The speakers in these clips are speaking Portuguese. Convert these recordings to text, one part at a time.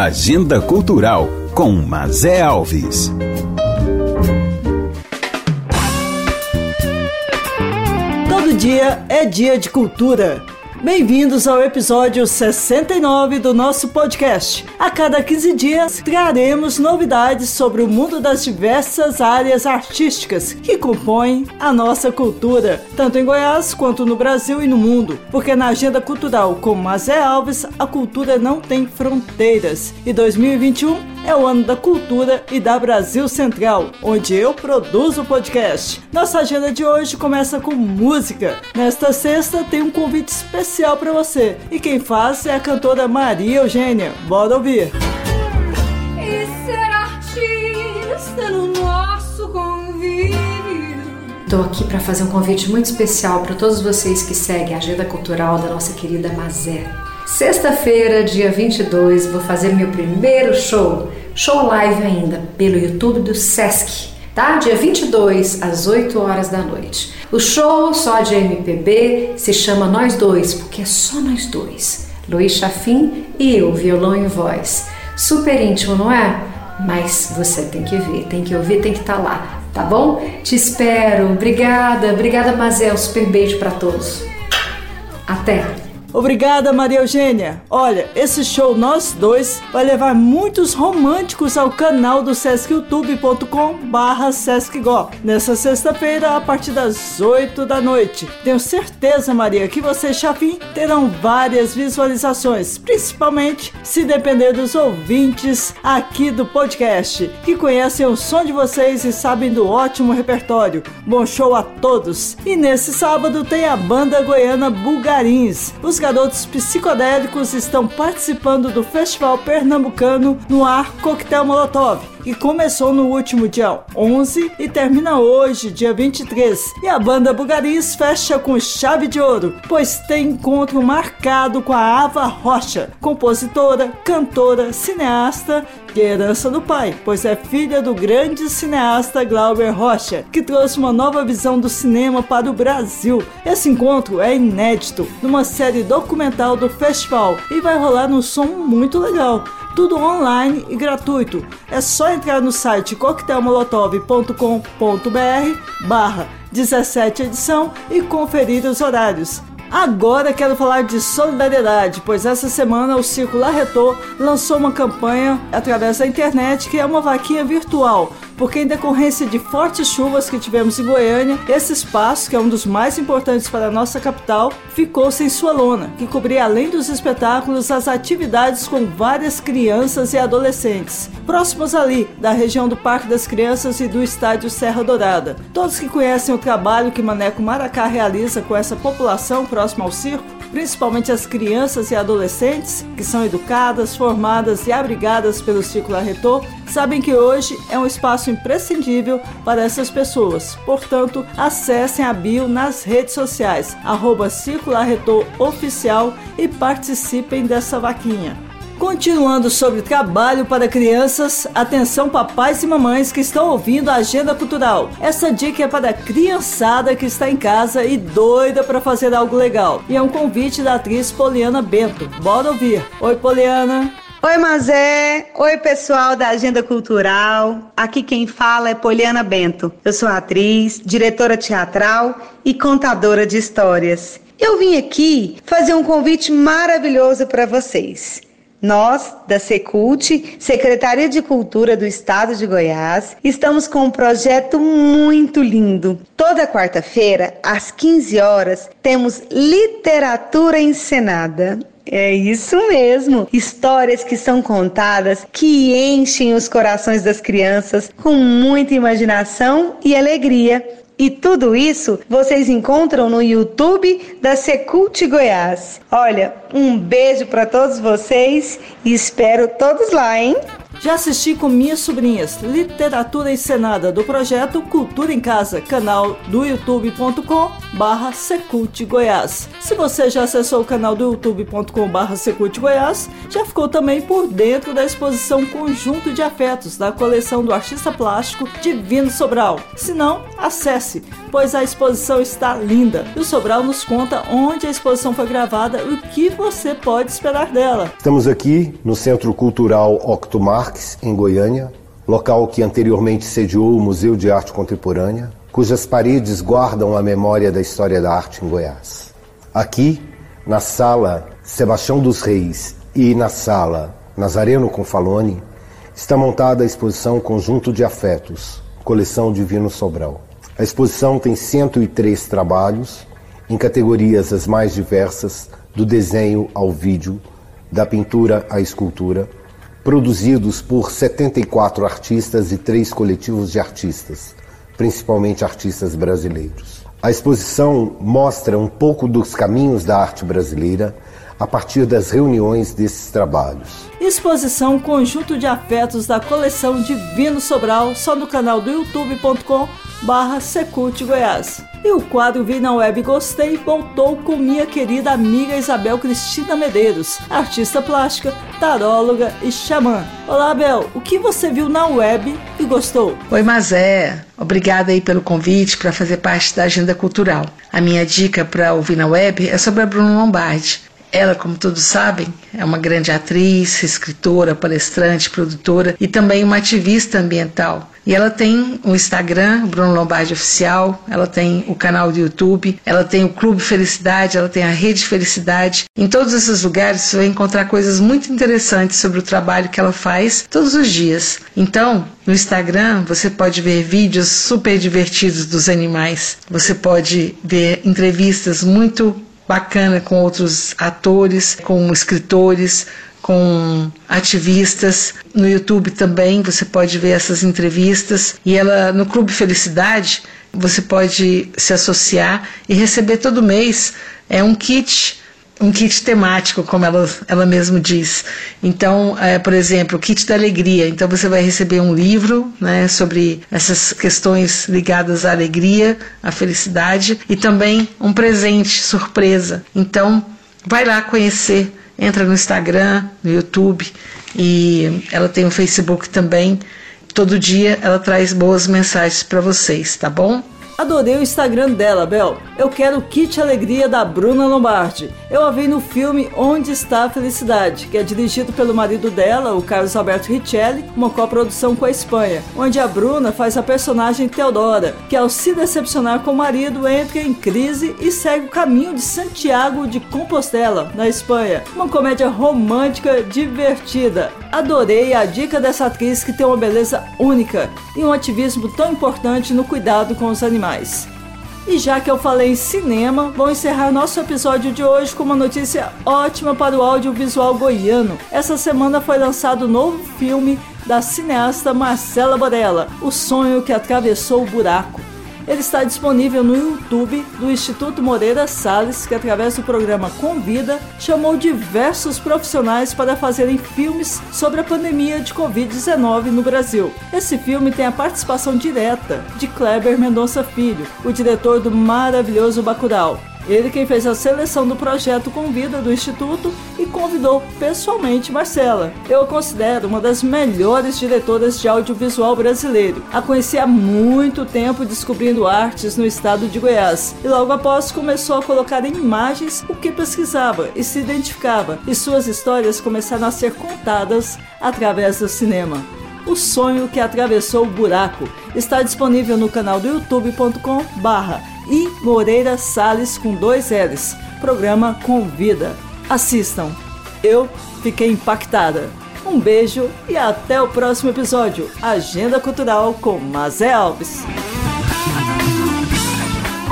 Agenda Cultural com Mazé Alves. Todo dia é dia de cultura. Bem-vindos ao episódio 69 do nosso podcast. A cada 15 dias traremos novidades sobre o mundo das diversas áreas artísticas que compõem a nossa cultura, tanto em Goiás quanto no Brasil e no mundo. Porque na agenda cultural com Mazé Alves, a cultura não tem fronteiras. E 2021 é o ano da cultura e da Brasil Central, onde eu produzo o podcast. Nossa agenda de hoje começa com música. Nesta sexta tem um convite especial para você e quem faz é a cantora Maria Eugênia. Bora ouvir. E ser artista no nosso convívio. Estou aqui para fazer um convite muito especial para todos vocês que seguem a agenda cultural da nossa querida Mazé. Sexta-feira, dia 22, vou fazer meu primeiro show, show live ainda, pelo YouTube do Sesc, tá? Dia 22, às 8 horas da noite. O show só de MPB se chama Nós Dois, porque é só nós dois. Luiz Chafim e eu, violão e voz. Super íntimo, não é? Mas você tem que ver, tem que ouvir, tem que estar tá lá, tá bom? Te espero. Obrigada, obrigada, Mazel. Super beijo para todos. Até! Obrigada, Maria Eugênia. Olha, esse show Nós Dois vai levar muitos românticos ao canal do sescyoutube.com barra sescgo nessa sexta-feira a partir das 8 da noite. Tenho certeza, Maria, que você, Chafim, terão várias visualizações, principalmente se depender dos ouvintes aqui do podcast, que conhecem o som de vocês e sabem do ótimo repertório. Bom show a todos! E nesse sábado tem a banda goiana Bulgarins. Os os garotos psicodélicos estão participando do Festival Pernambucano no Ar Coquetel Molotov que começou no último dia 11 e termina hoje, dia 23. E a banda Bugaris fecha com chave de ouro, pois tem encontro marcado com a Ava Rocha, compositora, cantora, cineasta de herança do pai, pois é filha do grande cineasta Glauber Rocha, que trouxe uma nova visão do cinema para o Brasil. Esse encontro é inédito numa série documental do festival e vai rolar num som muito legal tudo online e gratuito. É só entrar no site coquetelmolotov.com.br barra 17 edição e conferir os horários. Agora quero falar de solidariedade, pois essa semana o Círculo Arretor lançou uma campanha através da internet que é uma vaquinha virtual porque em decorrência de fortes chuvas que tivemos em Goiânia, esse espaço, que é um dos mais importantes para a nossa capital, ficou sem sua lona, que cobria além dos espetáculos as atividades com várias crianças e adolescentes, próximos ali da região do Parque das Crianças e do Estádio Serra Dourada. Todos que conhecem o trabalho que Maneco Maracá realiza com essa população próxima ao circo principalmente as crianças e adolescentes que são educadas, formadas e abrigadas pelo Círculo Arretor, sabem que hoje é um espaço imprescindível para essas pessoas. Portanto, acessem a bio nas redes sociais, arroba Arretor Oficial e participem dessa vaquinha. Continuando sobre trabalho para crianças, atenção papais e mamães que estão ouvindo a Agenda Cultural. Essa dica é para a criançada que está em casa e doida para fazer algo legal. E é um convite da atriz Poliana Bento. Bora ouvir. Oi, Poliana. Oi, Mazé. Oi, pessoal da Agenda Cultural. Aqui quem fala é Poliana Bento. Eu sou atriz, diretora teatral e contadora de histórias. Eu vim aqui fazer um convite maravilhoso para vocês. Nós, da Secult, Secretaria de Cultura do Estado de Goiás, estamos com um projeto muito lindo. Toda quarta-feira, às 15 horas, temos literatura encenada. É isso mesmo. Histórias que são contadas que enchem os corações das crianças com muita imaginação e alegria. E tudo isso vocês encontram no YouTube da Secult Goiás. Olha, um beijo para todos vocês e espero todos lá, hein? Já assisti com minhas sobrinhas literatura encenada do projeto Cultura em Casa, canal do youtube.com barra Secult Goiás. Se você já acessou o canal do youtube.com barra Secult Goiás, já ficou também por dentro da exposição Conjunto de Afetos da coleção do artista plástico Divino Sobral. Se não, acesse, pois a exposição está linda. E o Sobral nos conta onde a exposição foi gravada e o que você pode esperar dela. Estamos aqui no Centro Cultural Octo Marques, em Goiânia, local que anteriormente sediou o Museu de Arte Contemporânea, cujas paredes guardam a memória da história da arte em Goiás. Aqui, na sala Sebastião dos Reis e na sala Nazareno Confalone, está montada a exposição Conjunto de Afetos, coleção Divino Sobral. A exposição tem 103 trabalhos em categorias as mais diversas, do desenho ao vídeo, da pintura à escultura, produzidos por 74 artistas e três coletivos de artistas, principalmente artistas brasileiros. A exposição mostra um pouco dos caminhos da arte brasileira a partir das reuniões desses trabalhos. Exposição Conjunto de Afetos da coleção Divino Sobral, só no canal do youtube.com barra Secult Goiás. E o quadro Vi na Web Gostei voltou com minha querida amiga Isabel Cristina Medeiros, artista plástica, taróloga e xamã. Olá, Abel, o que você viu na web e gostou? Oi, Mazé. Obrigada aí pelo convite para fazer parte da agenda cultural. A minha dica para ouvir na web é sobre a Bruna Lombardi. Ela, como todos sabem, é uma grande atriz, escritora, palestrante, produtora e também uma ativista ambiental. E ela tem o Instagram, Bruno Lombardi Oficial, ela tem o canal do YouTube, ela tem o Clube Felicidade, ela tem a Rede Felicidade. Em todos esses lugares você vai encontrar coisas muito interessantes sobre o trabalho que ela faz todos os dias. Então, no Instagram você pode ver vídeos super divertidos dos animais, você pode ver entrevistas muito bacana com outros atores, com escritores, com ativistas. No YouTube também você pode ver essas entrevistas. E ela no Clube Felicidade você pode se associar e receber todo mês é um kit um kit temático, como ela, ela mesma diz. Então, é, por exemplo, o kit da alegria. Então, você vai receber um livro né, sobre essas questões ligadas à alegria, à felicidade, e também um presente surpresa. Então, vai lá conhecer. Entra no Instagram, no YouTube, e ela tem o um Facebook também. Todo dia ela traz boas mensagens para vocês, tá bom? Adorei o Instagram dela, Bel. Eu quero o Kit Alegria da Bruna Lombardi. Eu a vi no filme Onde Está a Felicidade, que é dirigido pelo marido dela, o Carlos Alberto Richelli, uma coprodução com a Espanha, onde a Bruna faz a personagem Teodora, que ao se decepcionar com o marido entra em crise e segue o caminho de Santiago de Compostela, na Espanha. Uma comédia romântica divertida. Adorei a dica dessa atriz que tem uma beleza única e um ativismo tão importante no cuidado com os animais. E já que eu falei em cinema, vou encerrar nosso episódio de hoje com uma notícia ótima para o audiovisual goiano. Essa semana foi lançado o novo filme da cineasta Marcela Borella, O Sonho que Atravessou o Buraco. Ele está disponível no YouTube do Instituto Moreira Salles, que através do programa Convida chamou diversos profissionais para fazerem filmes sobre a pandemia de Covid-19 no Brasil. Esse filme tem a participação direta de Kleber Mendonça Filho, o diretor do maravilhoso Bacurau. Ele quem fez a seleção do projeto Convida do Instituto e convidou pessoalmente Marcela. Eu a considero uma das melhores diretoras de audiovisual brasileiro. A conheci há muito tempo descobrindo artes no estado de Goiás e logo após começou a colocar em imagens o que pesquisava e se identificava, e suas histórias começaram a ser contadas através do cinema. O Sonho que Atravessou o Buraco está disponível no canal do youtube.com barra e Moreira Salles com dois L's. Programa Convida. Assistam. Eu fiquei impactada. Um beijo e até o próximo episódio. Agenda Cultural com Mazé Alves.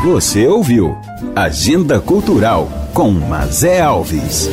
Você ouviu Agenda Cultural com Mazé Alves.